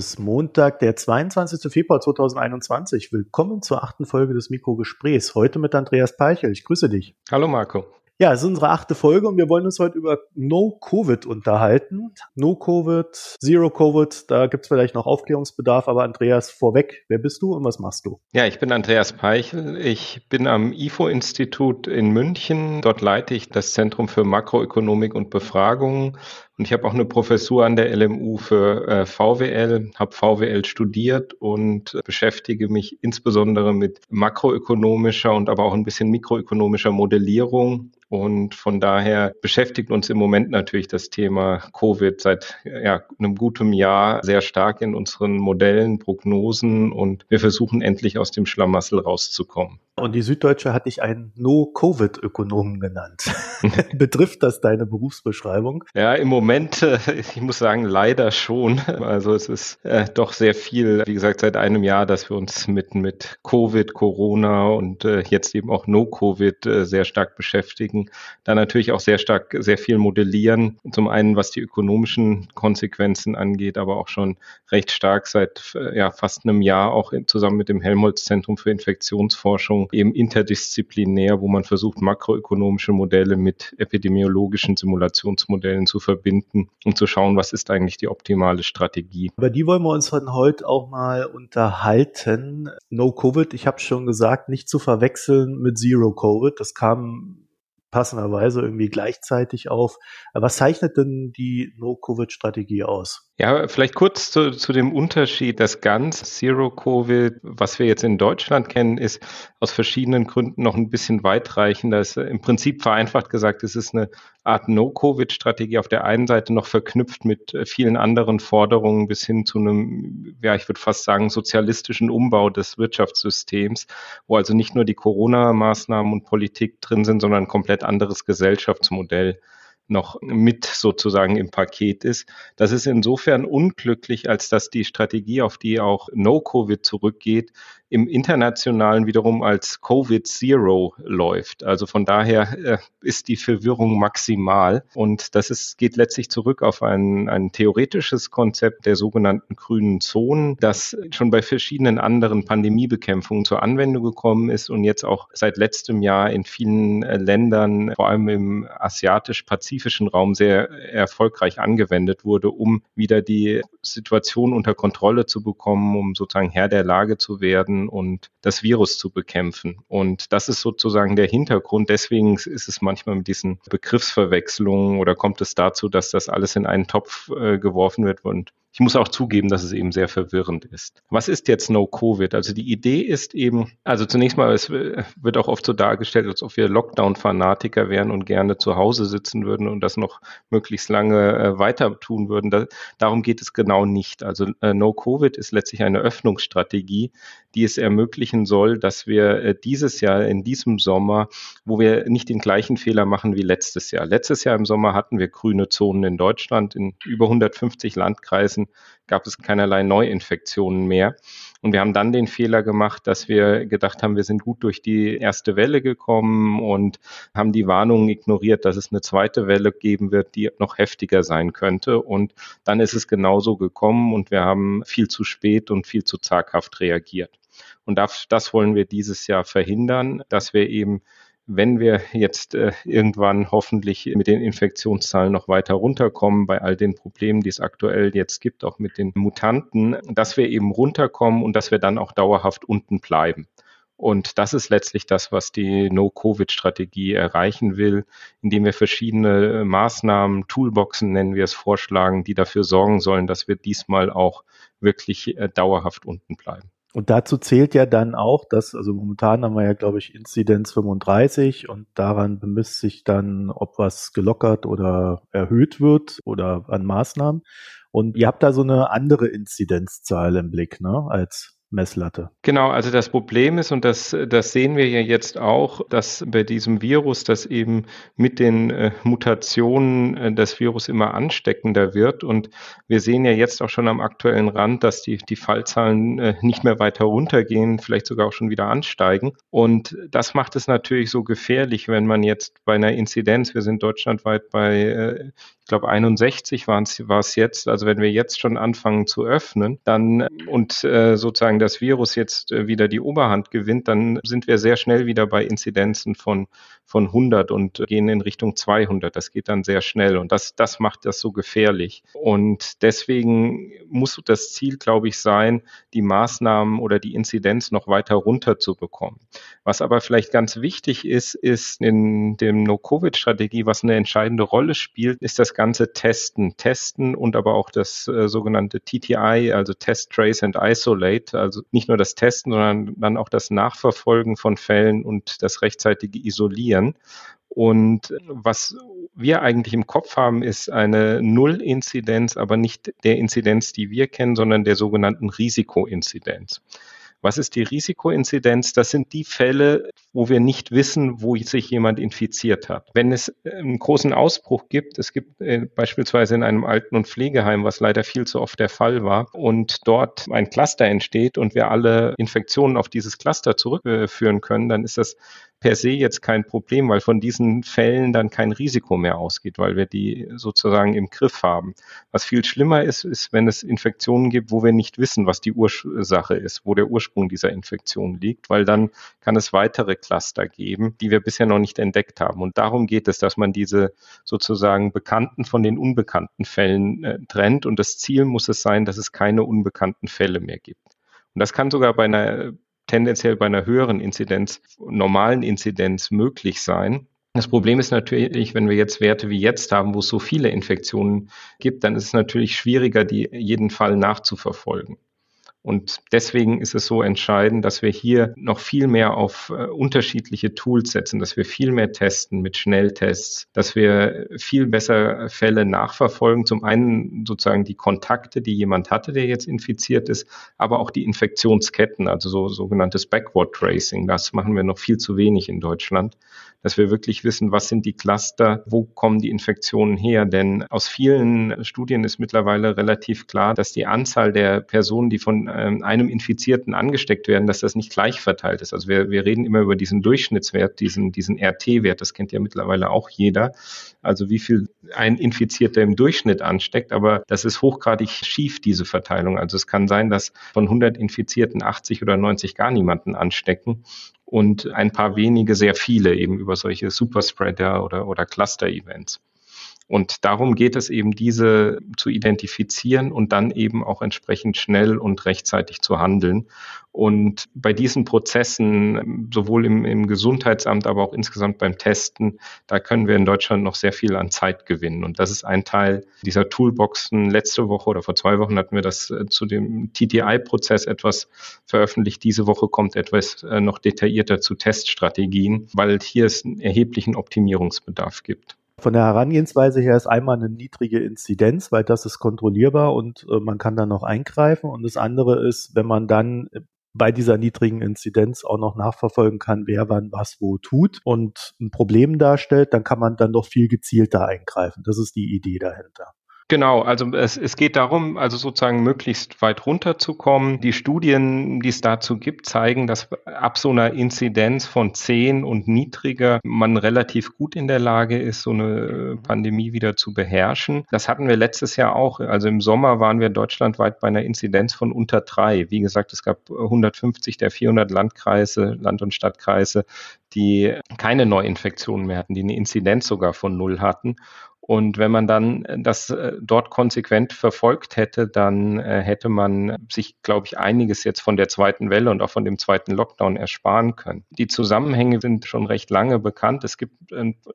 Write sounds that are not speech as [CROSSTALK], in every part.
Ist Montag, der 22. Februar 2021. Willkommen zur achten Folge des Mikrogesprächs. Heute mit Andreas Peichel. Ich grüße dich. Hallo Marco. Ja, es ist unsere achte Folge und wir wollen uns heute über No-Covid unterhalten. No-Covid, Zero-Covid, da gibt es vielleicht noch Aufklärungsbedarf, aber Andreas, vorweg, wer bist du und was machst du? Ja, ich bin Andreas Peichel. Ich bin am IFO-Institut in München. Dort leite ich das Zentrum für Makroökonomik und Befragungen und ich habe auch eine Professur an der LMU für äh, VWL, habe VWL studiert und beschäftige mich insbesondere mit makroökonomischer und aber auch ein bisschen mikroökonomischer Modellierung und von daher beschäftigt uns im Moment natürlich das Thema Covid seit ja, einem guten Jahr sehr stark in unseren Modellen, Prognosen und wir versuchen endlich aus dem Schlamassel rauszukommen. Und die Süddeutsche hat dich einen No-Covid-Ökonomen genannt. [LAUGHS] Betrifft das deine Berufsbeschreibung? Ja, im Moment, äh, ich muss sagen, leider schon. Also es ist äh, doch sehr viel, wie gesagt, seit einem Jahr, dass wir uns mit, mit Covid, Corona und äh, jetzt eben auch No-Covid äh, sehr stark beschäftigen da natürlich auch sehr stark, sehr viel modellieren. Zum einen, was die ökonomischen Konsequenzen angeht, aber auch schon recht stark seit ja, fast einem Jahr auch in, zusammen mit dem Helmholtz-Zentrum für Infektionsforschung eben interdisziplinär, wo man versucht, makroökonomische Modelle mit epidemiologischen Simulationsmodellen zu verbinden und zu schauen, was ist eigentlich die optimale Strategie. Über die wollen wir uns von heute auch mal unterhalten. No Covid, ich habe schon gesagt, nicht zu verwechseln mit Zero Covid. Das kam passenderweise irgendwie gleichzeitig auf. Was zeichnet denn die No-Covid-Strategie aus? Ja, vielleicht kurz zu, zu dem Unterschied. Das ganz Zero-Covid, was wir jetzt in Deutschland kennen, ist aus verschiedenen Gründen noch ein bisschen weitreichender. Es, Im Prinzip vereinfacht gesagt, es ist eine Art No-Covid-Strategie auf der einen Seite noch verknüpft mit äh, vielen anderen Forderungen bis hin zu einem, ja, ich würde fast sagen, sozialistischen Umbau des Wirtschaftssystems, wo also nicht nur die Corona-Maßnahmen und Politik drin sind, sondern ein komplett anderes Gesellschaftsmodell noch mit sozusagen im Paket ist. Das ist insofern unglücklich, als dass die Strategie, auf die auch No-Covid zurückgeht, im Internationalen wiederum als Covid-Zero läuft. Also von daher äh, ist die Verwirrung maximal. Und das ist, geht letztlich zurück auf ein, ein theoretisches Konzept der sogenannten grünen Zonen, das schon bei verschiedenen anderen Pandemiebekämpfungen zur Anwendung gekommen ist und jetzt auch seit letztem Jahr in vielen äh, Ländern, vor allem im asiatisch-pazifischen Raum, sehr erfolgreich angewendet wurde, um wieder die Situation unter Kontrolle zu bekommen, um sozusagen Herr der Lage zu werden und das Virus zu bekämpfen. Und das ist sozusagen der Hintergrund. Deswegen ist es manchmal mit diesen Begriffsverwechslungen oder kommt es dazu, dass das alles in einen Topf äh, geworfen wird und ich muss auch zugeben, dass es eben sehr verwirrend ist. Was ist jetzt No-Covid? Also die Idee ist eben, also zunächst mal, es wird auch oft so dargestellt, als ob wir Lockdown-Fanatiker wären und gerne zu Hause sitzen würden und das noch möglichst lange äh, weiter tun würden. Da, darum geht es genau nicht. Also äh, No-Covid ist letztlich eine Öffnungsstrategie, die es ermöglichen soll, dass wir äh, dieses Jahr, in diesem Sommer, wo wir nicht den gleichen Fehler machen wie letztes Jahr. Letztes Jahr im Sommer hatten wir grüne Zonen in Deutschland, in über 150 Landkreisen Anführungszeichen gab es keinerlei Neuinfektionen mehr. Und wir haben dann den Fehler gemacht, dass wir gedacht haben, wir sind gut durch die erste Welle gekommen und haben die Warnungen ignoriert, dass es eine zweite Welle geben wird, die noch heftiger sein könnte. Und dann ist es genauso gekommen und wir haben viel zu spät und viel zu zaghaft reagiert. Und das, das wollen wir dieses Jahr verhindern, dass wir eben wenn wir jetzt äh, irgendwann hoffentlich mit den Infektionszahlen noch weiter runterkommen, bei all den Problemen, die es aktuell jetzt gibt, auch mit den Mutanten, dass wir eben runterkommen und dass wir dann auch dauerhaft unten bleiben. Und das ist letztlich das, was die No-Covid-Strategie erreichen will, indem wir verschiedene Maßnahmen, Toolboxen nennen wir es, vorschlagen, die dafür sorgen sollen, dass wir diesmal auch wirklich äh, dauerhaft unten bleiben. Und dazu zählt ja dann auch, dass, also momentan haben wir ja, glaube ich, Inzidenz 35 und daran bemisst sich dann, ob was gelockert oder erhöht wird oder an Maßnahmen. Und ihr habt da so eine andere Inzidenzzahl im Blick, ne, als Messlatte. Genau, also das Problem ist, und das, das sehen wir ja jetzt auch, dass bei diesem Virus, das eben mit den äh, Mutationen äh, das Virus immer ansteckender wird. Und wir sehen ja jetzt auch schon am aktuellen Rand, dass die, die Fallzahlen äh, nicht mehr weiter runtergehen, vielleicht sogar auch schon wieder ansteigen. Und das macht es natürlich so gefährlich, wenn man jetzt bei einer Inzidenz, wir sind deutschlandweit bei äh, glaube 61 war es jetzt. Also wenn wir jetzt schon anfangen zu öffnen, dann und äh, sozusagen das Virus jetzt äh, wieder die Oberhand gewinnt, dann sind wir sehr schnell wieder bei Inzidenzen von von 100 und gehen in Richtung 200. Das geht dann sehr schnell und das das macht das so gefährlich. Und deswegen muss das Ziel, glaube ich, sein, die Maßnahmen oder die Inzidenz noch weiter runterzubekommen. Was aber vielleicht ganz wichtig ist, ist in dem No-Covid-Strategie, was eine entscheidende Rolle spielt, ist das ganze Testen. Testen und aber auch das äh, sogenannte TTI, also Test, Trace and Isolate. Also nicht nur das Testen, sondern dann auch das Nachverfolgen von Fällen und das rechtzeitige Isolieren. Und was wir eigentlich im Kopf haben, ist eine Null-Inzidenz, aber nicht der Inzidenz, die wir kennen, sondern der sogenannten Risikoinzidenz. Was ist die Risikoinzidenz? Das sind die Fälle, wo wir nicht wissen, wo sich jemand infiziert hat. Wenn es einen großen Ausbruch gibt, es gibt äh, beispielsweise in einem Alten- und Pflegeheim, was leider viel zu oft der Fall war, und dort ein Cluster entsteht und wir alle Infektionen auf dieses Cluster zurückführen können, dann ist das per se jetzt kein Problem, weil von diesen Fällen dann kein Risiko mehr ausgeht, weil wir die sozusagen im Griff haben. Was viel schlimmer ist, ist, wenn es Infektionen gibt, wo wir nicht wissen, was die Ursache ist, wo der Ursprung dieser Infektion liegt, weil dann kann es weitere Cluster geben, die wir bisher noch nicht entdeckt haben. Und darum geht es, dass man diese sozusagen bekannten von den unbekannten Fällen äh, trennt. Und das Ziel muss es sein, dass es keine unbekannten Fälle mehr gibt. Und das kann sogar bei einer tendenziell bei einer höheren Inzidenz, normalen Inzidenz möglich sein. Das Problem ist natürlich, wenn wir jetzt Werte wie jetzt haben, wo es so viele Infektionen gibt, dann ist es natürlich schwieriger, die jeden Fall nachzuverfolgen. Und deswegen ist es so entscheidend, dass wir hier noch viel mehr auf äh, unterschiedliche Tools setzen, dass wir viel mehr testen mit Schnelltests, dass wir viel besser Fälle nachverfolgen. Zum einen sozusagen die Kontakte, die jemand hatte, der jetzt infiziert ist, aber auch die Infektionsketten, also so sogenanntes Backward Tracing. Das machen wir noch viel zu wenig in Deutschland dass wir wirklich wissen, was sind die Cluster, wo kommen die Infektionen her. Denn aus vielen Studien ist mittlerweile relativ klar, dass die Anzahl der Personen, die von ähm, einem Infizierten angesteckt werden, dass das nicht gleich verteilt ist. Also wir, wir reden immer über diesen Durchschnittswert, diesen, diesen RT-Wert, das kennt ja mittlerweile auch jeder. Also wie viel ein Infizierter im Durchschnitt ansteckt, aber das ist hochgradig schief, diese Verteilung. Also es kann sein, dass von 100 Infizierten 80 oder 90 gar niemanden anstecken und ein paar wenige sehr viele eben über solche Superspreader oder, oder Cluster-Events. Und darum geht es eben, diese zu identifizieren und dann eben auch entsprechend schnell und rechtzeitig zu handeln. Und bei diesen Prozessen, sowohl im, im Gesundheitsamt, aber auch insgesamt beim Testen, da können wir in Deutschland noch sehr viel an Zeit gewinnen. Und das ist ein Teil dieser Toolboxen. Letzte Woche oder vor zwei Wochen hatten wir das äh, zu dem TTI-Prozess etwas veröffentlicht. Diese Woche kommt etwas äh, noch detaillierter zu Teststrategien, weil hier es einen erheblichen Optimierungsbedarf gibt. Von der Herangehensweise her ist einmal eine niedrige Inzidenz, weil das ist kontrollierbar und äh, man kann dann noch eingreifen. Und das andere ist, wenn man dann bei dieser niedrigen Inzidenz auch noch nachverfolgen kann, wer wann was wo tut und ein Problem darstellt, dann kann man dann noch viel gezielter eingreifen. Das ist die Idee dahinter. Genau, also es, es geht darum, also sozusagen möglichst weit runterzukommen. Die Studien, die es dazu gibt, zeigen, dass ab so einer Inzidenz von 10 und niedriger man relativ gut in der Lage ist, so eine Pandemie wieder zu beherrschen. Das hatten wir letztes Jahr auch. Also im Sommer waren wir deutschlandweit bei einer Inzidenz von unter drei. Wie gesagt, es gab 150 der 400 Landkreise, Land- und Stadtkreise, die keine Neuinfektionen mehr hatten, die eine Inzidenz sogar von null hatten. Und wenn man dann äh, das äh, dort konsequent verfolgt hätte, dann äh, hätte man sich, glaube ich, einiges jetzt von der zweiten Welle und auch von dem zweiten Lockdown ersparen können. Die Zusammenhänge sind schon recht lange bekannt. Es gibt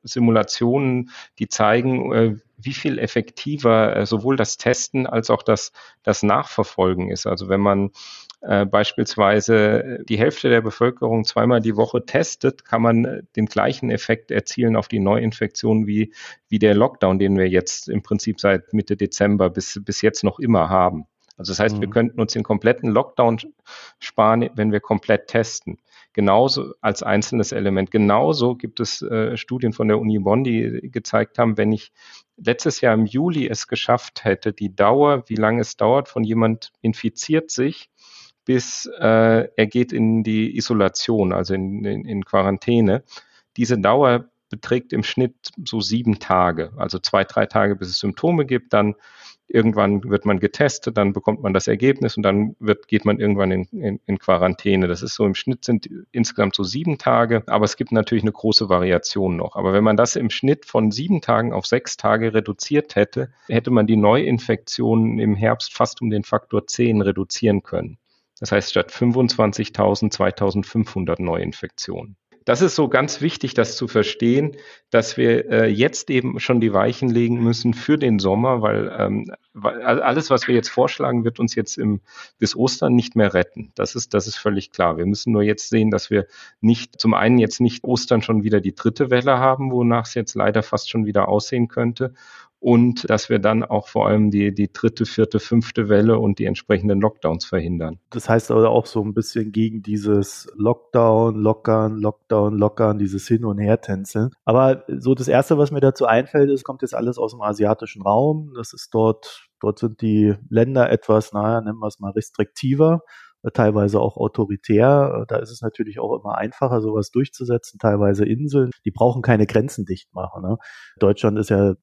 Simulationen, die zeigen, wie viel effektiver sowohl das Testen als auch das, das Nachverfolgen ist. Also wenn man äh, beispielsweise die Hälfte der Bevölkerung zweimal die Woche testet, kann man äh, den gleichen Effekt erzielen auf die Neuinfektion wie, wie der Lockdown, den wir jetzt im Prinzip seit Mitte Dezember bis, bis jetzt noch immer haben. Also das heißt, mhm. wir könnten uns den kompletten Lockdown sparen, wenn wir komplett testen. Genauso als einzelnes Element. Genauso gibt es äh, Studien von der Uni Bonn, die gezeigt haben, wenn ich letztes Jahr im Juli es geschafft hätte, die Dauer, wie lange es dauert, von jemand infiziert sich, bis äh, er geht in die Isolation, also in, in, in Quarantäne. Diese Dauer beträgt im Schnitt so sieben Tage, also zwei, drei Tage, bis es Symptome gibt. Dann irgendwann wird man getestet, dann bekommt man das Ergebnis und dann wird, geht man irgendwann in, in, in Quarantäne. Das ist so im Schnitt sind insgesamt so sieben Tage, aber es gibt natürlich eine große Variation noch. Aber wenn man das im Schnitt von sieben Tagen auf sechs Tage reduziert hätte, hätte man die Neuinfektionen im Herbst fast um den Faktor 10 reduzieren können. Das heißt, statt 25.000 2500 Neuinfektionen das ist so ganz wichtig, das zu verstehen, dass wir äh, jetzt eben schon die Weichen legen müssen für den Sommer, weil, ähm, weil alles, was wir jetzt vorschlagen, wird uns jetzt im, bis Ostern nicht mehr retten. Das ist, das ist völlig klar. Wir müssen nur jetzt sehen, dass wir nicht, zum einen jetzt nicht Ostern schon wieder die dritte Welle haben, wonach es jetzt leider fast schon wieder aussehen könnte und dass wir dann auch vor allem die, die dritte, vierte, fünfte Welle und die entsprechenden Lockdowns verhindern. Das heißt aber auch so ein bisschen gegen dieses Lockdown, Lockern, Lockdown, Lockern, dieses Hin- und Her-Tänzeln. Aber so das Erste, was mir dazu einfällt, ist, kommt jetzt alles aus dem asiatischen Raum. Das ist dort, dort sind die Länder etwas, naja, nennen wir es mal restriktiver teilweise auch autoritär. Da ist es natürlich auch immer einfacher, sowas durchzusetzen. Teilweise Inseln, die brauchen keine Grenzen dicht machen. Ne? Deutschland ist ja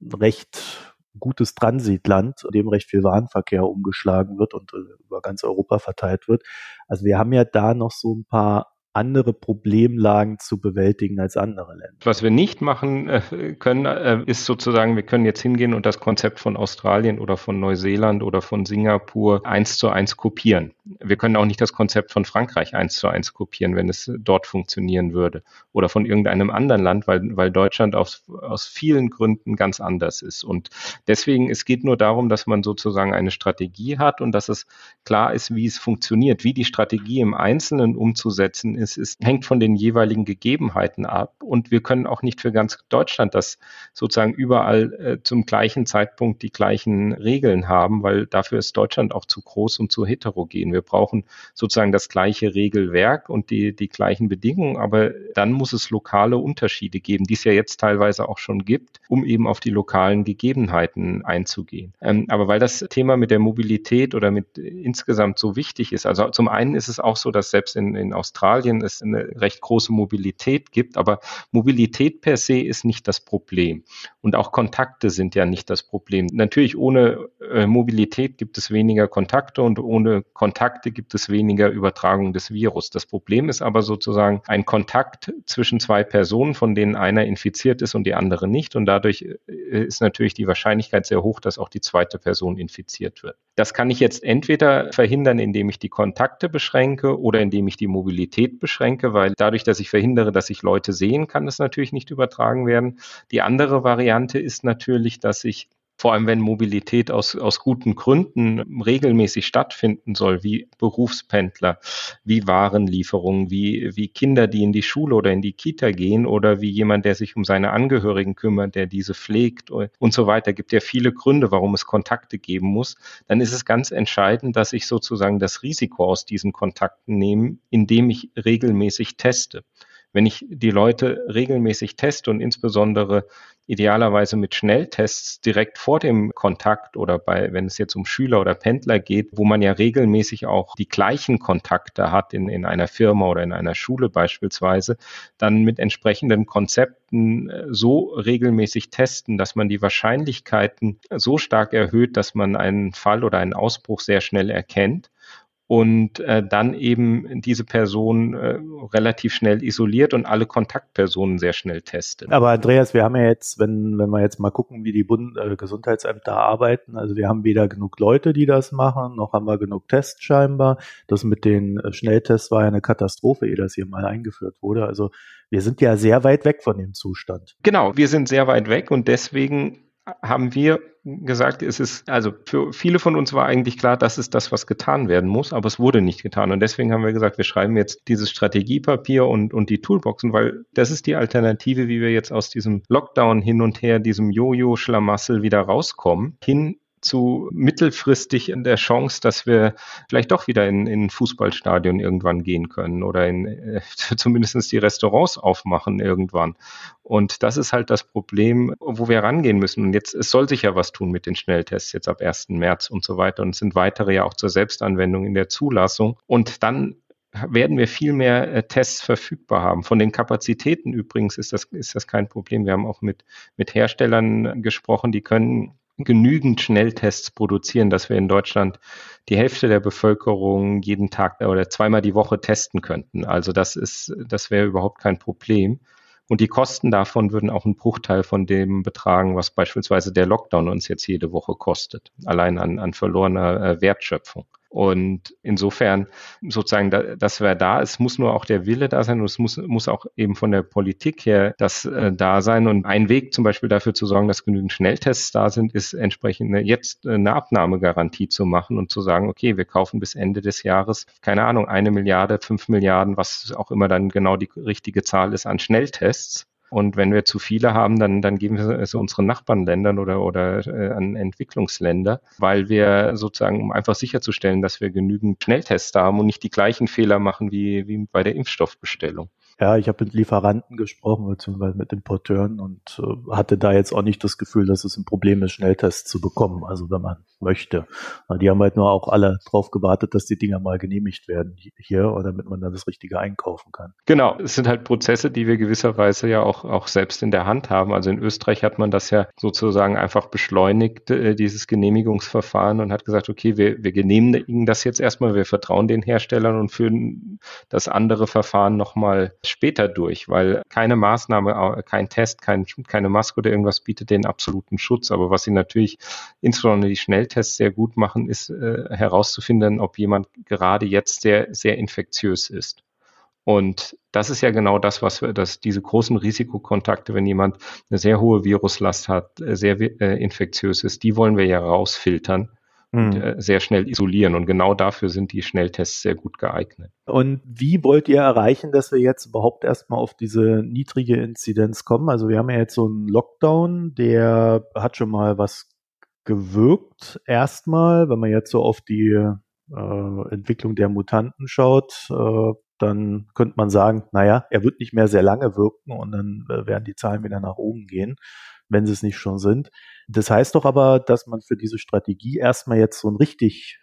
recht gutes Transitland, in dem recht viel Warenverkehr umgeschlagen wird und äh, über ganz Europa verteilt wird. Also wir haben ja da noch so ein paar andere Problemlagen zu bewältigen als andere Länder. Was wir nicht machen äh, können, äh, ist sozusagen, wir können jetzt hingehen und das Konzept von Australien oder von Neuseeland oder von Singapur eins zu eins kopieren. Wir können auch nicht das Konzept von Frankreich eins zu eins kopieren, wenn es dort funktionieren würde. Oder von irgendeinem anderen Land, weil, weil Deutschland aus, aus vielen Gründen ganz anders ist. Und deswegen, es geht nur darum, dass man sozusagen eine Strategie hat und dass es klar ist, wie es funktioniert, wie die Strategie im Einzelnen umzusetzen ist, ist, hängt von den jeweiligen Gegebenheiten ab. Und wir können auch nicht für ganz Deutschland das sozusagen überall äh, zum gleichen Zeitpunkt die gleichen Regeln haben, weil dafür ist Deutschland auch zu groß und zu heterogen. Wir brauchen sozusagen das gleiche Regelwerk und die, die gleichen Bedingungen, aber dann muss es lokale Unterschiede geben, die es ja jetzt teilweise auch schon gibt, um eben auf die lokalen Gegebenheiten einzugehen. Ähm, aber weil das Thema mit der Mobilität oder mit insgesamt so wichtig ist, also zum einen ist es auch so, dass selbst in, in Australien Asien es eine recht große Mobilität gibt. Aber Mobilität per se ist nicht das Problem. Und auch Kontakte sind ja nicht das Problem. Natürlich ohne äh, Mobilität gibt es weniger Kontakte und ohne Kontakte gibt es weniger Übertragung des Virus. Das Problem ist aber sozusagen ein Kontakt zwischen zwei Personen, von denen einer infiziert ist und die andere nicht. Und dadurch äh, ist natürlich die Wahrscheinlichkeit sehr hoch, dass auch die zweite Person infiziert wird. Das kann ich jetzt entweder verhindern, indem ich die Kontakte beschränke oder indem ich die Mobilität beschränke, weil dadurch, dass ich verhindere, dass ich Leute sehen, kann das natürlich nicht übertragen werden. Die andere Variante ist natürlich, dass ich vor allem wenn Mobilität aus, aus guten Gründen regelmäßig stattfinden soll, wie Berufspendler, wie Warenlieferungen, wie, wie Kinder, die in die Schule oder in die Kita gehen oder wie jemand, der sich um seine Angehörigen kümmert, der diese pflegt und so weiter. Gibt ja viele Gründe, warum es Kontakte geben muss. Dann ist es ganz entscheidend, dass ich sozusagen das Risiko aus diesen Kontakten nehme, indem ich regelmäßig teste. Wenn ich die Leute regelmäßig teste und insbesondere idealerweise mit Schnelltests direkt vor dem Kontakt oder bei, wenn es jetzt um Schüler oder Pendler geht, wo man ja regelmäßig auch die gleichen Kontakte hat in, in einer Firma oder in einer Schule beispielsweise, dann mit entsprechenden Konzepten äh, so regelmäßig testen, dass man die Wahrscheinlichkeiten so stark erhöht, dass man einen Fall oder einen Ausbruch sehr schnell erkennt und äh, dann eben diese Person äh, relativ schnell isoliert und alle Kontaktpersonen sehr schnell testet. Aber Andreas, wir haben ja jetzt, wenn, wenn wir jetzt mal gucken, wie die Bund äh, Gesundheitsämter arbeiten, also wir haben weder genug Leute, die das machen, noch haben wir genug Tests scheinbar. Das mit den äh, Schnelltests war ja eine Katastrophe, ehe das hier mal eingeführt wurde. Also wir sind ja sehr weit weg von dem Zustand. Genau, wir sind sehr weit weg und deswegen haben wir gesagt, es ist, also für viele von uns war eigentlich klar, das ist das, was getan werden muss, aber es wurde nicht getan. Und deswegen haben wir gesagt, wir schreiben jetzt dieses Strategiepapier und, und die Toolboxen, weil das ist die Alternative, wie wir jetzt aus diesem Lockdown hin und her, diesem Jojo-Schlamassel wieder rauskommen, hin zu mittelfristig in der Chance, dass wir vielleicht doch wieder in, in Fußballstadion irgendwann gehen können oder in äh, [LAUGHS] zumindest die Restaurants aufmachen irgendwann. Und das ist halt das Problem, wo wir rangehen müssen. Und jetzt, es soll sich ja was tun mit den Schnelltests jetzt ab 1. März und so weiter. Und es sind weitere ja auch zur Selbstanwendung in der Zulassung. Und dann werden wir viel mehr äh, Tests verfügbar haben. Von den Kapazitäten übrigens ist das, ist das kein Problem. Wir haben auch mit, mit Herstellern gesprochen, die können genügend Schnelltests produzieren, dass wir in Deutschland die Hälfte der Bevölkerung jeden Tag oder zweimal die Woche testen könnten. Also das ist, das wäre überhaupt kein Problem. Und die Kosten davon würden auch einen Bruchteil von dem betragen, was beispielsweise der Lockdown uns jetzt jede Woche kostet, allein an, an verlorener äh, Wertschöpfung. Und insofern sozusagen, das wäre da. Es muss nur auch der Wille da sein und es muss, muss auch eben von der Politik her das äh, da sein. Und ein Weg zum Beispiel dafür zu sorgen, dass genügend Schnelltests da sind, ist entsprechend jetzt eine Abnahmegarantie zu machen und zu sagen, okay, wir kaufen bis Ende des Jahres, keine Ahnung, eine Milliarde, fünf Milliarden, was auch immer dann genau die richtige Zahl ist an Schnelltests und wenn wir zu viele haben, dann, dann geben wir es unseren Nachbarländern oder, oder äh, an Entwicklungsländer, weil wir sozusagen, um einfach sicherzustellen, dass wir genügend Schnelltests haben und nicht die gleichen Fehler machen wie, wie bei der Impfstoffbestellung. Ja, ich habe mit Lieferanten gesprochen, beziehungsweise mit Importeuren und äh, hatte da jetzt auch nicht das Gefühl, dass es ein Problem ist, Schnelltests zu bekommen, also wenn man möchte. Die haben halt nur auch alle drauf gewartet, dass die Dinger mal genehmigt werden hier, damit man dann das Richtige einkaufen kann. Genau, es sind halt Prozesse, die wir gewisserweise ja auch, auch selbst in der Hand haben. Also in Österreich hat man das ja sozusagen einfach beschleunigt, äh, dieses Genehmigungsverfahren und hat gesagt, okay, wir, wir genehmigen das jetzt erstmal, wir vertrauen den Herstellern und führen das andere Verfahren nochmal später durch, weil keine Maßnahme, kein Test, kein, keine Maske oder irgendwas bietet den absoluten Schutz. Aber was sie natürlich, insbesondere die Schnelltests sehr gut machen, ist äh, herauszufinden, ob jemand gerade jetzt sehr, sehr infektiös ist. Und das ist ja genau das, was wir, dass diese großen Risikokontakte, wenn jemand eine sehr hohe Viruslast hat, äh, sehr äh, infektiös ist, die wollen wir ja rausfiltern mhm. sehr schnell isolieren. Und genau dafür sind die Schnelltests sehr gut geeignet. Und wie wollt ihr erreichen, dass wir jetzt überhaupt erstmal auf diese niedrige Inzidenz kommen? Also wir haben ja jetzt so einen Lockdown, der hat schon mal was gewirkt. Erstmal, wenn man jetzt so auf die äh, Entwicklung der Mutanten schaut, äh, dann könnte man sagen, naja, er wird nicht mehr sehr lange wirken und dann äh, werden die Zahlen wieder nach oben gehen wenn sie es nicht schon sind. Das heißt doch aber, dass man für diese Strategie erstmal jetzt so einen richtig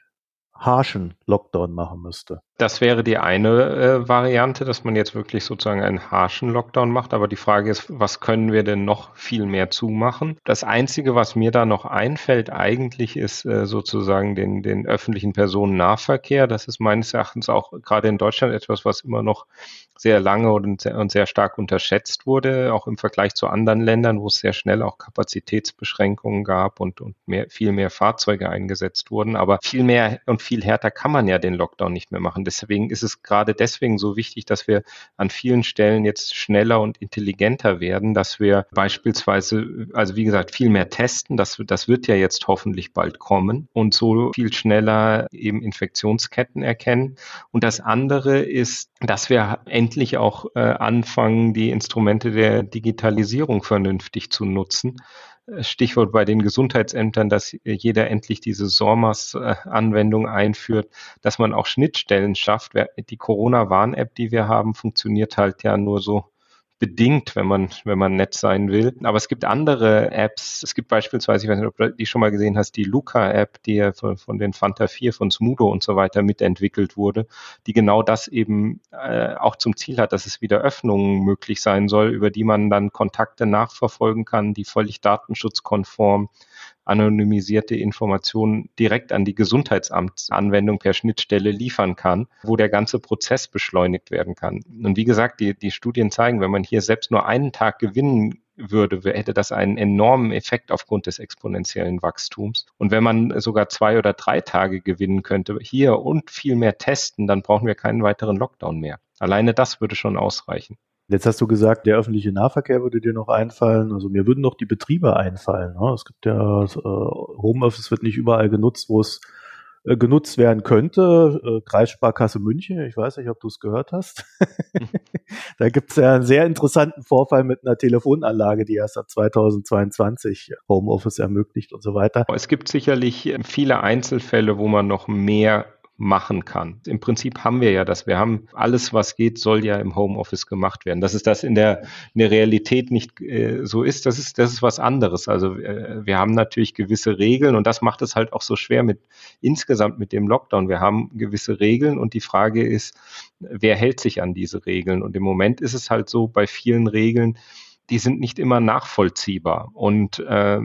harschen Lockdown machen müsste. Das wäre die eine äh, Variante, dass man jetzt wirklich sozusagen einen harschen Lockdown macht. Aber die Frage ist, was können wir denn noch viel mehr zumachen? Das Einzige, was mir da noch einfällt, eigentlich ist äh, sozusagen den, den öffentlichen Personennahverkehr. Das ist meines Erachtens auch gerade in Deutschland etwas, was immer noch sehr lange und sehr, und sehr stark unterschätzt wurde, auch im Vergleich zu anderen Ländern, wo es sehr schnell auch Kapazitätsbeschränkungen gab und, und mehr, viel mehr Fahrzeuge eingesetzt wurden. Aber viel mehr und viel härter kann man ja den Lockdown nicht mehr machen. Deswegen ist es gerade deswegen so wichtig, dass wir an vielen Stellen jetzt schneller und intelligenter werden, dass wir beispielsweise, also wie gesagt, viel mehr testen. Das, das wird ja jetzt hoffentlich bald kommen und so viel schneller eben Infektionsketten erkennen. Und das andere ist, dass wir endlich endlich auch äh, anfangen, die Instrumente der Digitalisierung vernünftig zu nutzen. Stichwort bei den Gesundheitsämtern, dass jeder endlich diese SORMAS-Anwendung einführt, dass man auch Schnittstellen schafft. Die Corona-Warn-App, die wir haben, funktioniert halt ja nur so bedingt, wenn man, wenn man nett sein will. Aber es gibt andere Apps. Es gibt beispielsweise, ich weiß nicht, ob du die schon mal gesehen hast, die Luca-App, die ja von, von, den Fanta 4, von Smudo und so weiter mitentwickelt wurde, die genau das eben äh, auch zum Ziel hat, dass es wieder Öffnungen möglich sein soll, über die man dann Kontakte nachverfolgen kann, die völlig datenschutzkonform anonymisierte Informationen direkt an die Gesundheitsamtsanwendung per Schnittstelle liefern kann, wo der ganze Prozess beschleunigt werden kann. Und wie gesagt, die, die Studien zeigen, wenn man hier selbst nur einen Tag gewinnen würde, hätte das einen enormen Effekt aufgrund des exponentiellen Wachstums. Und wenn man sogar zwei oder drei Tage gewinnen könnte, hier und viel mehr testen, dann brauchen wir keinen weiteren Lockdown mehr. Alleine das würde schon ausreichen. Jetzt hast du gesagt, der öffentliche Nahverkehr würde dir noch einfallen. Also mir würden noch die Betriebe einfallen. Ne? Es gibt ja, äh, Homeoffice wird nicht überall genutzt, wo es äh, genutzt werden könnte. Äh, Kreissparkasse München, ich weiß nicht, ob du es gehört hast. [LAUGHS] da gibt es ja einen sehr interessanten Vorfall mit einer Telefonanlage, die erst ab 2022 Homeoffice ermöglicht und so weiter. Es gibt sicherlich viele Einzelfälle, wo man noch mehr machen kann. Im Prinzip haben wir ja das. Wir haben alles, was geht, soll ja im Homeoffice gemacht werden. Dass es das in der, in der Realität nicht äh, so ist, das ist, das ist was anderes. Also äh, wir haben natürlich gewisse Regeln und das macht es halt auch so schwer mit insgesamt mit dem Lockdown. Wir haben gewisse Regeln und die Frage ist, wer hält sich an diese Regeln? Und im Moment ist es halt so bei vielen Regeln, die sind nicht immer nachvollziehbar. Und äh,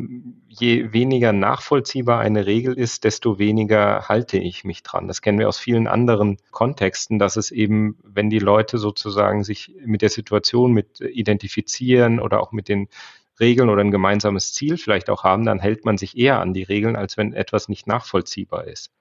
je weniger nachvollziehbar eine Regel ist, desto weniger halte ich mich dran. Das kennen wir aus vielen anderen Kontexten, dass es eben, wenn die Leute sozusagen sich mit der Situation mit identifizieren oder auch mit den Regeln oder ein gemeinsames Ziel vielleicht auch haben, dann hält man sich eher an die Regeln, als wenn etwas nicht nachvollziehbar ist.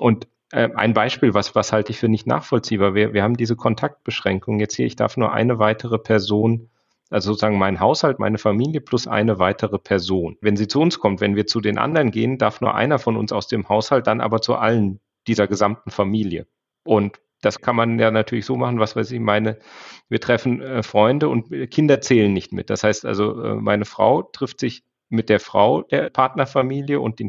Und äh, ein Beispiel, was, was halte ich für nicht nachvollziehbar? Wir, wir haben diese Kontaktbeschränkung. Jetzt hier, ich darf nur eine weitere Person also sozusagen mein Haushalt, meine Familie plus eine weitere Person. Wenn sie zu uns kommt, wenn wir zu den anderen gehen, darf nur einer von uns aus dem Haushalt dann aber zu allen dieser gesamten Familie. Und das kann man ja natürlich so machen, was weiß ich meine, wir treffen äh, Freunde und Kinder zählen nicht mit. Das heißt also, äh, meine Frau trifft sich mit der Frau der Partnerfamilie und den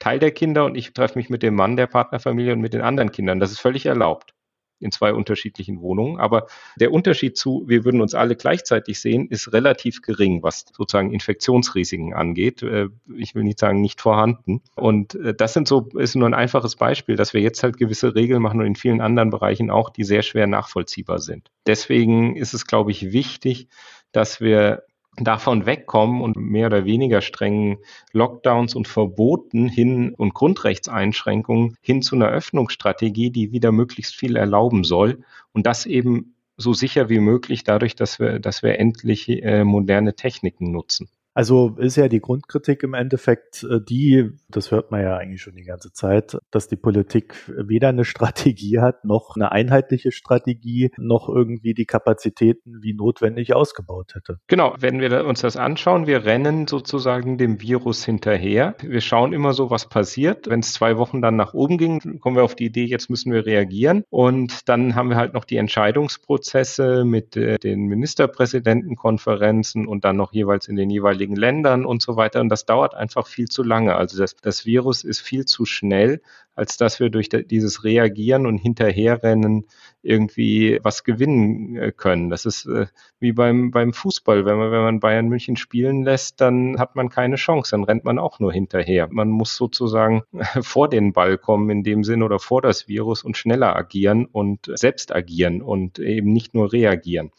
Teil der Kinder und ich treffe mich mit dem Mann der Partnerfamilie und mit den anderen Kindern. Das ist völlig erlaubt in zwei unterschiedlichen Wohnungen. Aber der Unterschied zu, wir würden uns alle gleichzeitig sehen, ist relativ gering, was sozusagen Infektionsrisiken angeht. Äh, ich will nicht sagen, nicht vorhanden. Und äh, das sind so, ist nur ein einfaches Beispiel, dass wir jetzt halt gewisse Regeln machen und in vielen anderen Bereichen auch, die sehr schwer nachvollziehbar sind. Deswegen ist es, glaube ich, wichtig, dass wir davon wegkommen und mehr oder weniger strengen Lockdowns und Verboten hin und Grundrechtseinschränkungen hin zu einer Öffnungsstrategie, die wieder möglichst viel erlauben soll und das eben so sicher wie möglich dadurch, dass wir, dass wir endlich äh, moderne Techniken nutzen. Also ist ja die Grundkritik im Endeffekt äh, die, das hört man ja eigentlich schon die ganze Zeit, dass die Politik weder eine Strategie hat, noch eine einheitliche Strategie, noch irgendwie die Kapazitäten wie notwendig ausgebaut hätte. Genau, wenn wir uns das anschauen, wir rennen sozusagen dem Virus hinterher. Wir schauen immer so, was passiert. Wenn es zwei Wochen dann nach oben ging, kommen wir auf die Idee, jetzt müssen wir reagieren. Und dann haben wir halt noch die Entscheidungsprozesse mit äh, den Ministerpräsidentenkonferenzen und dann noch jeweils in den jeweiligen jeweiligen Ländern und so weiter. Und das dauert einfach viel zu lange. Also das, das Virus ist viel zu schnell, als dass wir durch dieses Reagieren und Hinterherrennen irgendwie was gewinnen äh, können. Das ist äh, wie beim, beim Fußball. Wenn man, wenn man Bayern München spielen lässt, dann hat man keine Chance. Dann rennt man auch nur hinterher. Man muss sozusagen [LAUGHS] vor den Ball kommen in dem Sinn oder vor das Virus und schneller agieren und selbst agieren und eben nicht nur reagieren.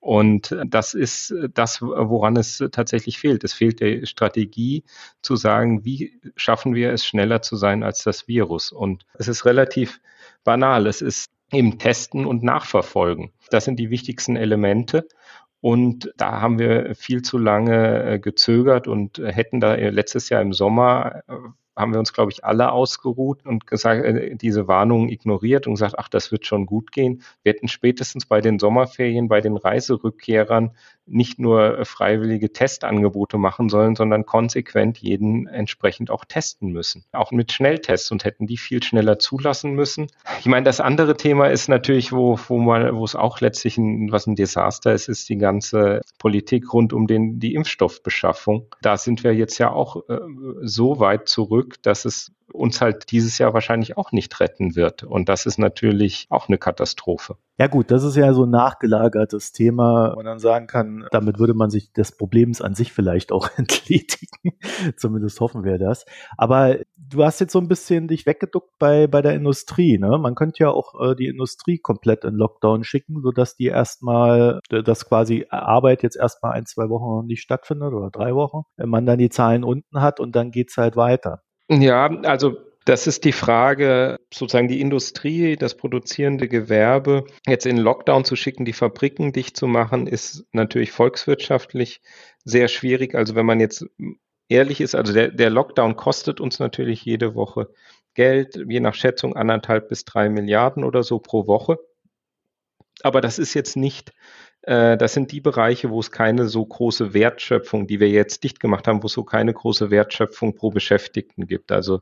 Und das ist das, woran es tatsächlich fehlt. Es fehlt der Strategie zu sagen, wie schaffen wir es schneller zu sein als das Virus. Und es ist relativ banal. Es ist eben testen und nachverfolgen. Das sind die wichtigsten Elemente. Und da haben wir viel zu lange äh, gezögert und hätten da letztes Jahr im Sommer äh, haben wir uns, glaube ich, alle ausgeruht und gesagt, äh, diese Warnungen ignoriert und gesagt, ach, das wird schon gut gehen. Wir hätten spätestens bei den Sommerferien, bei den Reiserückkehrern nicht nur freiwillige Testangebote machen sollen, sondern konsequent jeden entsprechend auch testen müssen. Auch mit Schnelltests und hätten die viel schneller zulassen müssen. Ich meine, das andere Thema ist natürlich, wo, wo man, wo es auch letztlich ein, was ein Desaster ist, ist die ganze Politik rund um den, die Impfstoffbeschaffung. Da sind wir jetzt ja auch äh, so weit zurück, dass es uns halt dieses Jahr wahrscheinlich auch nicht retten wird. Und das ist natürlich auch eine Katastrophe. Ja gut, das ist ja so ein nachgelagertes Thema, wo man dann sagen kann, damit würde man sich des Problems an sich vielleicht auch [LAUGHS] entledigen. Zumindest hoffen wir das. Aber du hast jetzt so ein bisschen dich weggeduckt bei, bei der Industrie. Ne? Man könnte ja auch äh, die Industrie komplett in Lockdown schicken, sodass die erstmal, dass quasi Arbeit jetzt erstmal ein, zwei Wochen nicht stattfindet oder drei Wochen. Wenn man dann die Zahlen unten hat und dann geht's halt weiter. Ja, also das ist die Frage, sozusagen die Industrie, das produzierende Gewerbe jetzt in Lockdown zu schicken, die Fabriken dicht zu machen, ist natürlich volkswirtschaftlich sehr schwierig. Also wenn man jetzt ehrlich ist, also der, der Lockdown kostet uns natürlich jede Woche Geld, je nach Schätzung anderthalb bis drei Milliarden oder so pro Woche. Aber das ist jetzt nicht das sind die Bereiche, wo es keine so große Wertschöpfung, die wir jetzt dicht gemacht haben, wo es so keine große Wertschöpfung pro Beschäftigten gibt. Also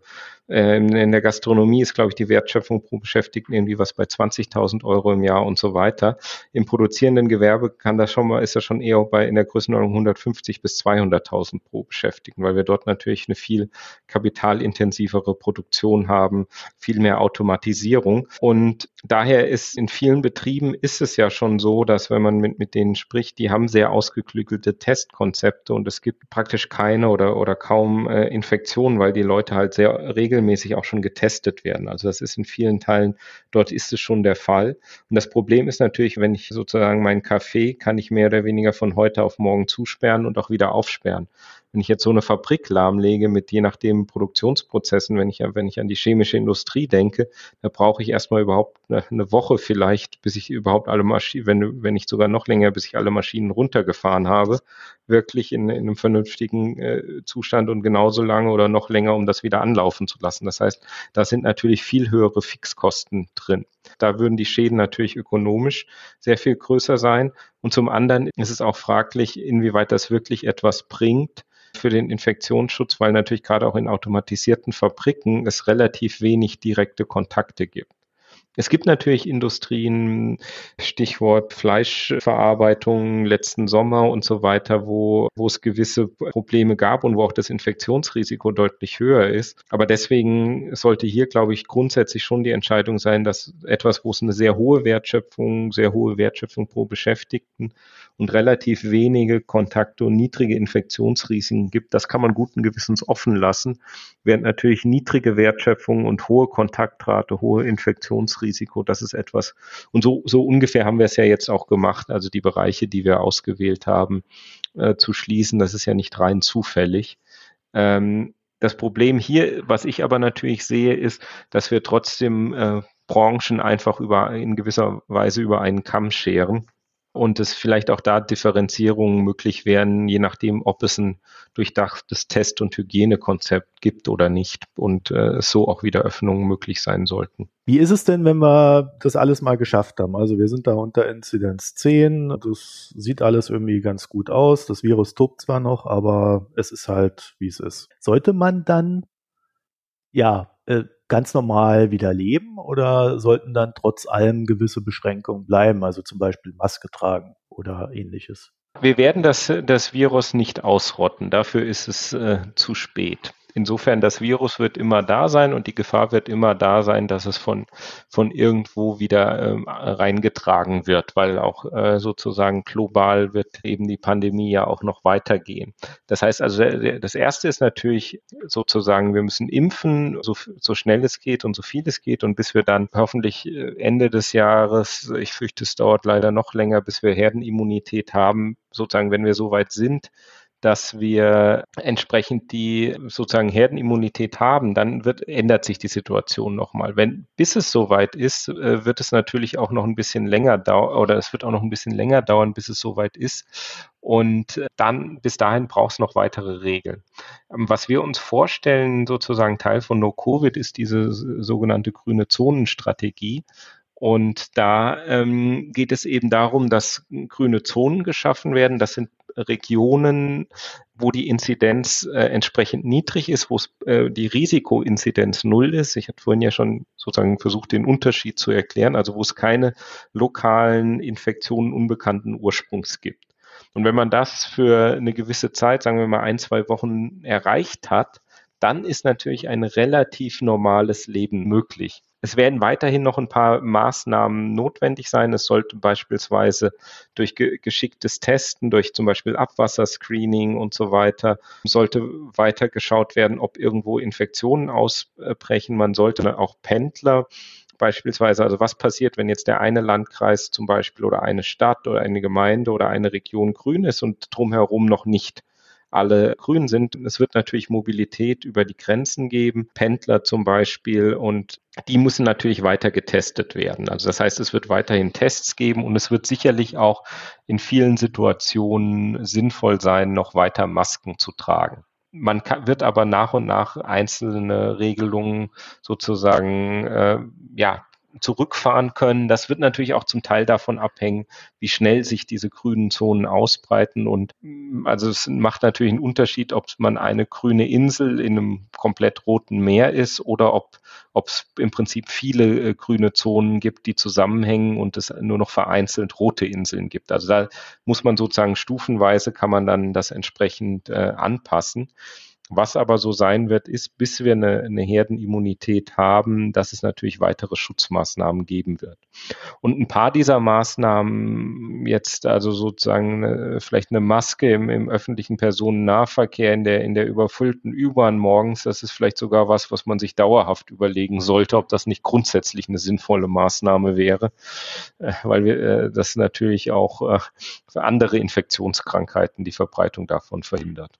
äh, in der Gastronomie ist, glaube ich, die Wertschöpfung pro Beschäftigten irgendwie was bei 20.000 Euro im Jahr und so weiter. Im produzierenden Gewerbe kann das schon mal, ist das schon eher bei in der Größenordnung 150 bis 200.000 pro Beschäftigten, weil wir dort natürlich eine viel kapitalintensivere Produktion haben, viel mehr Automatisierung. Und daher ist in vielen Betrieben ist es ja schon so, dass wenn man mit, mit denen spricht, die haben sehr ausgeklügelte Testkonzepte und es gibt praktisch keine oder, oder kaum äh, Infektionen, weil die Leute halt sehr regelmäßig auch schon getestet werden. Also das ist in vielen Teilen, dort ist es schon der Fall. Und das Problem ist natürlich, wenn ich sozusagen meinen Kaffee kann ich mehr oder weniger von heute auf morgen zusperren und auch wieder aufsperren. Wenn ich jetzt so eine Fabrik lahmlege mit je nachdem Produktionsprozessen, wenn ich, wenn ich an die chemische Industrie denke, da brauche ich erstmal überhaupt eine, Woche vielleicht, bis ich überhaupt alle Maschinen, wenn, wenn nicht sogar noch länger, bis ich alle Maschinen runtergefahren habe, wirklich in, in einem vernünftigen äh, Zustand und genauso lange oder noch länger, um das wieder anlaufen zu lassen. Das heißt, da sind natürlich viel höhere Fixkosten drin. Da würden die Schäden natürlich ökonomisch sehr viel größer sein. Und zum anderen ist es auch fraglich, inwieweit das wirklich etwas bringt, für den Infektionsschutz, weil natürlich gerade auch in automatisierten Fabriken es relativ wenig direkte Kontakte gibt. Es gibt natürlich Industrien, Stichwort Fleischverarbeitung letzten Sommer und so weiter, wo, wo es gewisse Probleme gab und wo auch das Infektionsrisiko deutlich höher ist. Aber deswegen sollte hier, glaube ich, grundsätzlich schon die Entscheidung sein, dass etwas, wo es eine sehr hohe Wertschöpfung, sehr hohe Wertschöpfung pro Beschäftigten und relativ wenige Kontakte und niedrige Infektionsrisiken gibt, das kann man guten Gewissens offen lassen, während natürlich niedrige Wertschöpfung und hohe Kontaktrate, hohe Infektionsrisiken Risiko. Das ist etwas. Und so, so ungefähr haben wir es ja jetzt auch gemacht. Also die Bereiche, die wir ausgewählt haben, äh, zu schließen, das ist ja nicht rein zufällig. Ähm, das Problem hier, was ich aber natürlich sehe, ist, dass wir trotzdem äh, Branchen einfach über, in gewisser Weise über einen Kamm scheren und es vielleicht auch da Differenzierungen möglich wären, je nachdem, ob es ein durchdachtes Test- und Hygienekonzept gibt oder nicht und äh, so auch wieder Öffnungen möglich sein sollten. Wie ist es denn, wenn wir das alles mal geschafft haben? Also wir sind da unter Inzidenz 10, das sieht alles irgendwie ganz gut aus, das Virus tobt zwar noch, aber es ist halt, wie es ist. Sollte man dann ja, äh, ganz normal wieder leben oder sollten dann trotz allem gewisse Beschränkungen bleiben, also zum Beispiel Maske tragen oder ähnliches? Wir werden das, das Virus nicht ausrotten, dafür ist es äh, zu spät. Insofern, das Virus wird immer da sein und die Gefahr wird immer da sein, dass es von, von irgendwo wieder ähm, reingetragen wird, weil auch äh, sozusagen global wird eben die Pandemie ja auch noch weitergehen. Das heißt also, das erste ist natürlich sozusagen, wir müssen impfen, so, so schnell es geht und so viel es geht und bis wir dann hoffentlich äh, Ende des Jahres, ich fürchte, es dauert leider noch länger, bis wir Herdenimmunität haben, sozusagen, wenn wir so weit sind, dass wir entsprechend die sozusagen Herdenimmunität haben, dann wird, ändert sich die Situation nochmal. Wenn, bis es soweit ist, äh, wird es natürlich auch noch ein bisschen länger dauern oder es wird auch noch ein bisschen länger dauern, bis es soweit ist. Und äh, dann, bis dahin braucht es noch weitere Regeln. Ähm, was wir uns vorstellen, sozusagen Teil von No-Covid, ist diese sogenannte grüne Zonenstrategie. Und da ähm, geht es eben darum, dass grüne Zonen geschaffen werden. Das sind Regionen, wo die Inzidenz äh, entsprechend niedrig ist, wo äh, die Risikoinzidenz null ist. Ich hatte vorhin ja schon sozusagen versucht, den Unterschied zu erklären, also wo es keine lokalen Infektionen unbekannten Ursprungs gibt. Und wenn man das für eine gewisse Zeit, sagen wir mal ein, zwei Wochen erreicht hat, dann ist natürlich ein relativ normales Leben möglich. Es werden weiterhin noch ein paar Maßnahmen notwendig sein. Es sollte beispielsweise durch ge geschicktes Testen, durch zum Beispiel Abwasserscreening und so weiter, sollte weiter geschaut werden, ob irgendwo Infektionen ausbrechen. Man sollte auch Pendler beispielsweise, also was passiert, wenn jetzt der eine Landkreis zum Beispiel oder eine Stadt oder eine Gemeinde oder eine Region grün ist und drumherum noch nicht alle grün sind. Es wird natürlich Mobilität über die Grenzen geben, Pendler zum Beispiel, und die müssen natürlich weiter getestet werden. Also das heißt, es wird weiterhin Tests geben und es wird sicherlich auch in vielen Situationen sinnvoll sein, noch weiter Masken zu tragen. Man kann, wird aber nach und nach einzelne Regelungen sozusagen äh, ja zurückfahren können. Das wird natürlich auch zum Teil davon abhängen, wie schnell sich diese grünen Zonen ausbreiten. Und mm, also es macht natürlich einen Unterschied, ob man eine grüne Insel in einem komplett roten Meer ist oder ob ob es im Prinzip viele äh, grüne Zonen gibt, die zusammenhängen und es nur noch vereinzelt rote Inseln gibt. Also da muss man sozusagen stufenweise kann man dann das entsprechend äh, anpassen. Was aber so sein wird, ist, bis wir eine, eine Herdenimmunität haben, dass es natürlich weitere Schutzmaßnahmen geben wird. Und ein paar dieser Maßnahmen jetzt also sozusagen vielleicht eine Maske im, im öffentlichen Personennahverkehr in der, in der überfüllten U-Bahn morgens, das ist vielleicht sogar was, was man sich dauerhaft überlegen sollte, ob das nicht grundsätzlich eine sinnvolle Maßnahme wäre, äh, weil wir äh, das natürlich auch äh, für andere Infektionskrankheiten die Verbreitung davon verhindert.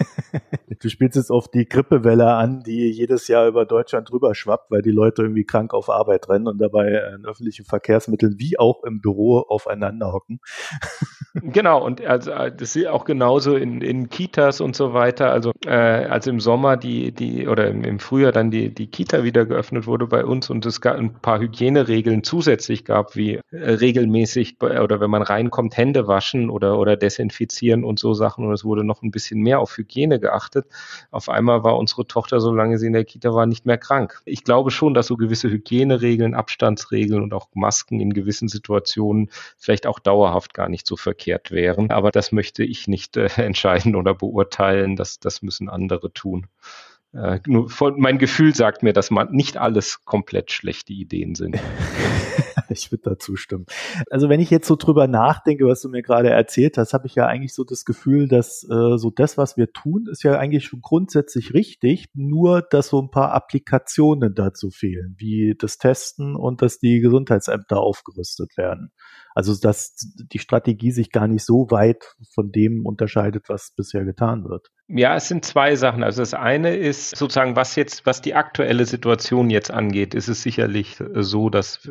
[LAUGHS] spielst jetzt auf die Grippewelle an, die jedes Jahr über Deutschland drüber schwappt, weil die Leute irgendwie krank auf Arbeit rennen und dabei in öffentlichen Verkehrsmitteln wie auch im Büro aufeinander hocken. [LAUGHS] Genau, und also das ist auch genauso in, in Kitas und so weiter. Also äh, als im Sommer die, die oder im, im Frühjahr dann die, die Kita wieder geöffnet wurde bei uns und es gab ein paar Hygieneregeln zusätzlich gab, wie äh, regelmäßig oder wenn man reinkommt, Hände waschen oder, oder desinfizieren und so Sachen. Und es wurde noch ein bisschen mehr auf Hygiene geachtet. Auf einmal war unsere Tochter, solange sie in der Kita war, nicht mehr krank. Ich glaube schon, dass so gewisse Hygieneregeln, Abstandsregeln und auch Masken in gewissen Situationen vielleicht auch dauerhaft gar nicht so verkehrt wären. Aber das möchte ich nicht äh, [LAUGHS] entscheiden oder beurteilen. Das, das müssen andere tun. Äh, nur von, mein Gefühl sagt mir, dass man nicht alles komplett schlechte Ideen sind. [LAUGHS] ich würde da zustimmen. Also wenn ich jetzt so drüber nachdenke, was du mir gerade erzählt hast, habe ich ja eigentlich so das Gefühl, dass äh, so das, was wir tun, ist ja eigentlich schon grundsätzlich richtig, nur dass so ein paar Applikationen dazu fehlen, wie das Testen und dass die Gesundheitsämter aufgerüstet werden. Also dass die Strategie sich gar nicht so weit von dem unterscheidet, was bisher getan wird. Ja, es sind zwei Sachen. Also das eine ist sozusagen, was jetzt, was die aktuelle Situation jetzt angeht, ist es sicherlich so, dass,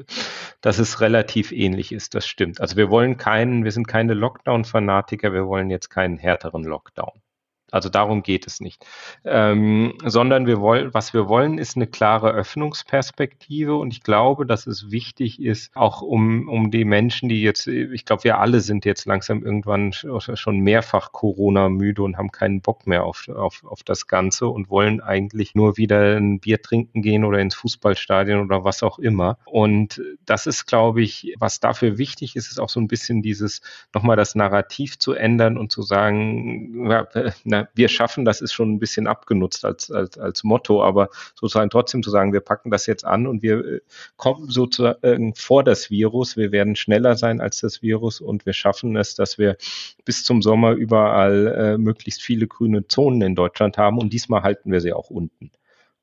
dass es relativ ähnlich ist. Das stimmt. Also wir wollen keinen, wir sind keine Lockdown-Fanatiker, wir wollen jetzt keinen härteren Lockdown. Also darum geht es nicht. Ähm, sondern wir wollen, was wir wollen, ist eine klare Öffnungsperspektive. Und ich glaube, dass es wichtig ist, auch um, um die Menschen, die jetzt, ich glaube, wir alle sind jetzt langsam irgendwann schon mehrfach Corona müde und haben keinen Bock mehr auf, auf, auf das Ganze und wollen eigentlich nur wieder ein Bier trinken gehen oder ins Fußballstadion oder was auch immer. Und das ist, glaube ich, was dafür wichtig ist, ist auch so ein bisschen dieses, nochmal das Narrativ zu ändern und zu sagen, na, wir schaffen, das ist schon ein bisschen abgenutzt als, als, als Motto, aber sozusagen trotzdem zu sagen, wir packen das jetzt an und wir äh, kommen sozusagen vor das Virus, wir werden schneller sein als das Virus und wir schaffen es, dass wir bis zum Sommer überall äh, möglichst viele grüne Zonen in Deutschland haben und diesmal halten wir sie auch unten.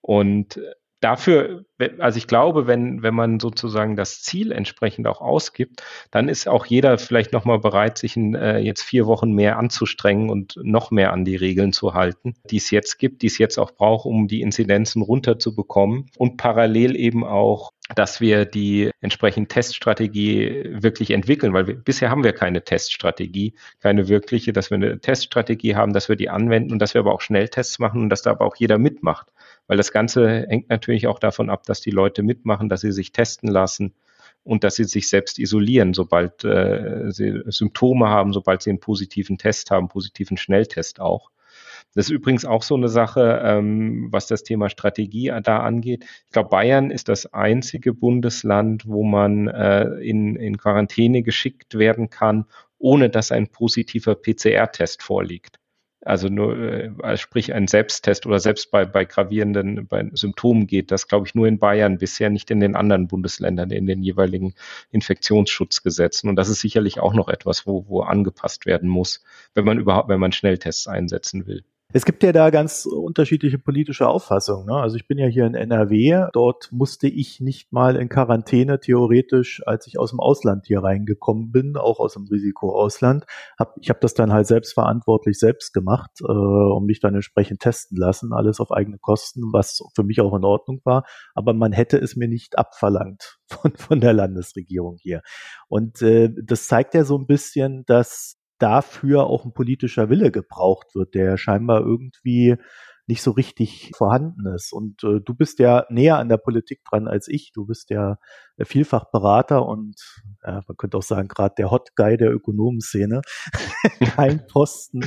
Und dafür, also ich glaube, wenn, wenn man sozusagen das Ziel entsprechend auch ausgibt, dann ist auch jeder vielleicht nochmal bereit, sich in, äh, jetzt vier Wochen mehr anzustrengen und noch mehr an die Regeln zu halten, die es jetzt gibt, die es jetzt auch braucht, um die Inzidenzen runterzubekommen und parallel eben auch dass wir die entsprechende Teststrategie wirklich entwickeln, weil wir, bisher haben wir keine Teststrategie, keine wirkliche, dass wir eine Teststrategie haben, dass wir die anwenden und dass wir aber auch Schnelltests machen und dass da aber auch jeder mitmacht. Weil das Ganze hängt natürlich auch davon ab, dass die Leute mitmachen, dass sie sich testen lassen und dass sie sich selbst isolieren, sobald äh, sie Symptome haben, sobald sie einen positiven Test haben, positiven Schnelltest auch. Das ist übrigens auch so eine Sache, ähm, was das Thema Strategie da angeht. Ich glaube, Bayern ist das einzige Bundesland, wo man äh, in, in Quarantäne geschickt werden kann, ohne dass ein positiver PCR-Test vorliegt also nur, äh, sprich ein Selbsttest oder selbst bei, bei gravierenden bei Symptomen geht, das glaube ich nur in Bayern, bisher nicht in den anderen Bundesländern, in den jeweiligen Infektionsschutzgesetzen. Und das ist sicherlich auch noch etwas, wo, wo angepasst werden muss, wenn man überhaupt, wenn man Schnelltests einsetzen will. Es gibt ja da ganz unterschiedliche politische Auffassungen. Ne? Also ich bin ja hier in NRW. Dort musste ich nicht mal in Quarantäne theoretisch, als ich aus dem Ausland hier reingekommen bin, auch aus dem Risikoausland. Hab, ich habe das dann halt selbstverantwortlich selbst gemacht äh, und mich dann entsprechend testen lassen, alles auf eigene Kosten, was für mich auch in Ordnung war. Aber man hätte es mir nicht abverlangt [LAUGHS] von, von der Landesregierung hier. Und äh, das zeigt ja so ein bisschen, dass dafür auch ein politischer Wille gebraucht wird, der scheinbar irgendwie nicht so richtig vorhanden ist. Und äh, du bist ja näher an der Politik dran als ich. Du bist ja vielfach Berater und ja, man könnte auch sagen, gerade der Hot Guy der Ökonomenszene. [LAUGHS] Kein Posten,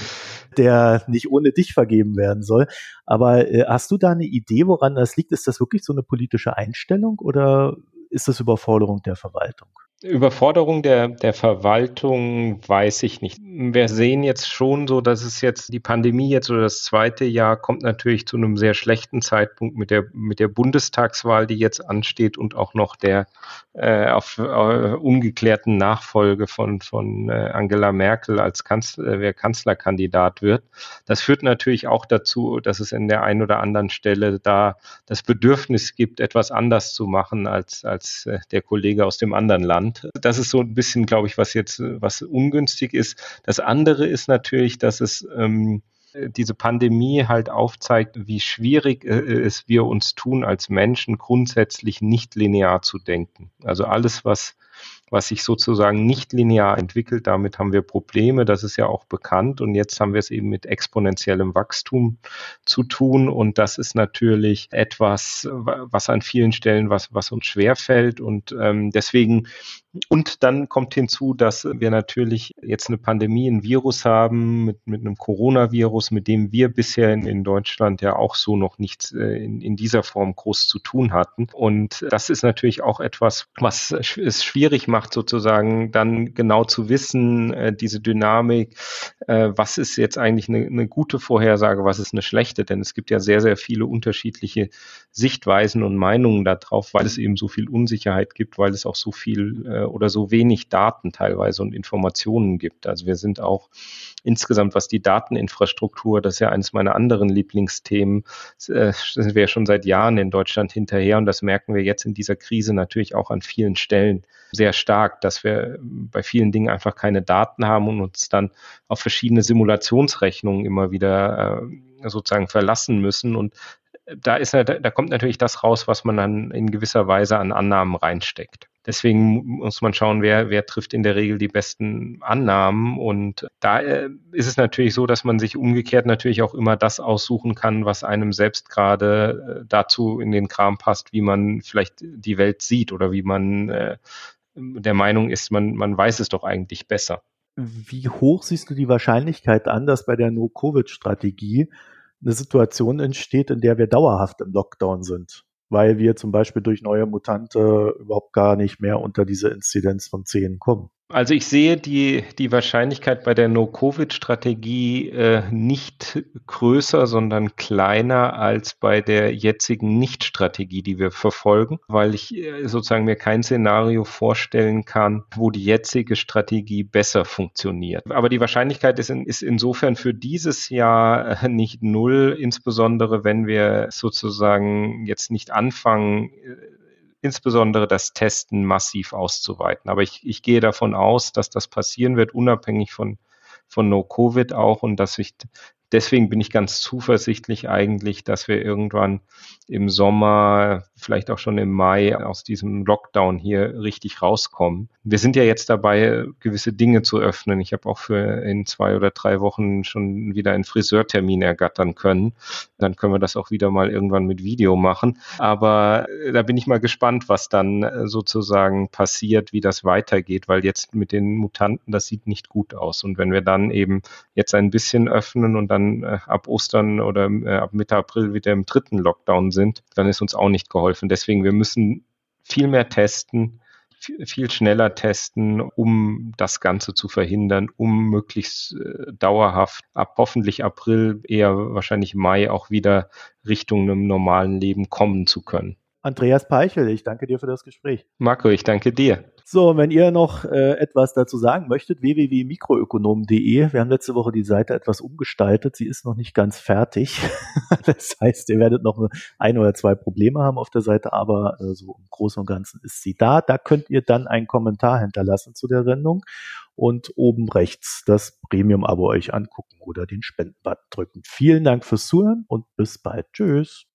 der nicht ohne dich vergeben werden soll. Aber äh, hast du da eine Idee, woran das liegt? Ist das wirklich so eine politische Einstellung oder ist das Überforderung der Verwaltung? Überforderung der, der Verwaltung weiß ich nicht. Wir sehen jetzt schon so, dass es jetzt die Pandemie jetzt oder das zweite Jahr kommt natürlich zu einem sehr schlechten Zeitpunkt mit der, mit der Bundestagswahl, die jetzt ansteht und auch noch der äh, auf äh, ungeklärten Nachfolge von, von äh, Angela Merkel als Kanzler, äh, wer Kanzlerkandidat wird. Das führt natürlich auch dazu, dass es in der einen oder anderen Stelle da das Bedürfnis gibt, etwas anders zu machen als, als äh, der Kollege aus dem anderen Land. Land. Das ist so ein bisschen, glaube ich, was jetzt, was ungünstig ist. Das andere ist natürlich, dass es ähm, diese Pandemie halt aufzeigt, wie schwierig äh, es wir uns tun, als Menschen grundsätzlich nicht linear zu denken. Also alles, was was sich sozusagen nicht linear entwickelt. Damit haben wir Probleme, das ist ja auch bekannt. Und jetzt haben wir es eben mit exponentiellem Wachstum zu tun. Und das ist natürlich etwas, was an vielen Stellen, was, was uns schwerfällt. Und ähm, deswegen und dann kommt hinzu, dass wir natürlich jetzt eine Pandemie, ein Virus haben mit, mit einem Coronavirus, mit dem wir bisher in, in Deutschland ja auch so noch nichts äh, in, in dieser Form groß zu tun hatten. Und das ist natürlich auch etwas, was es schwierig macht, sozusagen dann genau zu wissen, äh, diese Dynamik, äh, was ist jetzt eigentlich eine, eine gute Vorhersage, was ist eine schlechte, denn es gibt ja sehr, sehr viele unterschiedliche Sichtweisen und Meinungen darauf, weil es eben so viel Unsicherheit gibt, weil es auch so viel äh, oder so wenig Daten teilweise und Informationen gibt. Also wir sind auch insgesamt, was die Dateninfrastruktur, das ist ja eines meiner anderen Lieblingsthemen, äh, sind wir schon seit Jahren in Deutschland hinterher und das merken wir jetzt in dieser Krise natürlich auch an vielen Stellen sehr stark, dass wir bei vielen Dingen einfach keine Daten haben und uns dann auf verschiedene Simulationsrechnungen immer wieder äh, sozusagen verlassen müssen und da ist da kommt natürlich das raus, was man dann in gewisser Weise an Annahmen reinsteckt. Deswegen muss man schauen, wer, wer trifft in der Regel die besten Annahmen. Und da äh, ist es natürlich so, dass man sich umgekehrt natürlich auch immer das aussuchen kann, was einem selbst gerade äh, dazu in den Kram passt, wie man vielleicht die Welt sieht oder wie man äh, der Meinung ist, man, man weiß es doch eigentlich besser. Wie hoch siehst du die Wahrscheinlichkeit an, dass bei der No-Covid-Strategie eine Situation entsteht, in der wir dauerhaft im Lockdown sind? weil wir zum Beispiel durch neue Mutante überhaupt gar nicht mehr unter diese Inzidenz von 10 kommen. Also ich sehe die, die Wahrscheinlichkeit bei der No-Covid-Strategie äh, nicht größer, sondern kleiner als bei der jetzigen Nicht-Strategie, die wir verfolgen, weil ich äh, sozusagen mir kein Szenario vorstellen kann, wo die jetzige Strategie besser funktioniert. Aber die Wahrscheinlichkeit ist, in, ist insofern für dieses Jahr äh, nicht null, insbesondere wenn wir sozusagen jetzt nicht anfangen, äh, insbesondere das Testen massiv auszuweiten. Aber ich, ich gehe davon aus, dass das passieren wird, unabhängig von, von No-Covid auch und dass sich deswegen bin ich ganz zuversichtlich eigentlich, dass wir irgendwann im Sommer, vielleicht auch schon im Mai aus diesem Lockdown hier richtig rauskommen. Wir sind ja jetzt dabei, gewisse Dinge zu öffnen. Ich habe auch für in zwei oder drei Wochen schon wieder einen Friseurtermin ergattern können. Dann können wir das auch wieder mal irgendwann mit Video machen. Aber äh, da bin ich mal gespannt, was dann äh, sozusagen passiert, wie das weitergeht, weil jetzt mit den Mutanten, das sieht nicht gut aus. Und wenn wir dann eben jetzt ein bisschen öffnen und dann dann äh, ab Ostern oder äh, ab Mitte April wieder im dritten Lockdown sind, dann ist uns auch nicht geholfen. Deswegen, wir müssen viel mehr testen, viel schneller testen, um das Ganze zu verhindern, um möglichst äh, dauerhaft ab hoffentlich April, eher wahrscheinlich Mai auch wieder Richtung einem normalen Leben kommen zu können. Andreas Peichel, ich danke dir für das Gespräch. Marco, ich danke dir. So, wenn ihr noch äh, etwas dazu sagen möchtet, www.mikroökonom.de. Wir haben letzte Woche die Seite etwas umgestaltet. Sie ist noch nicht ganz fertig. [LAUGHS] das heißt, ihr werdet noch ein oder zwei Probleme haben auf der Seite, aber äh, so im Großen und Ganzen ist sie da. Da könnt ihr dann einen Kommentar hinterlassen zu der Sendung und oben rechts das Premium-Abo euch angucken oder den Spendenbutton drücken. Vielen Dank fürs Zuhören und bis bald. Tschüss.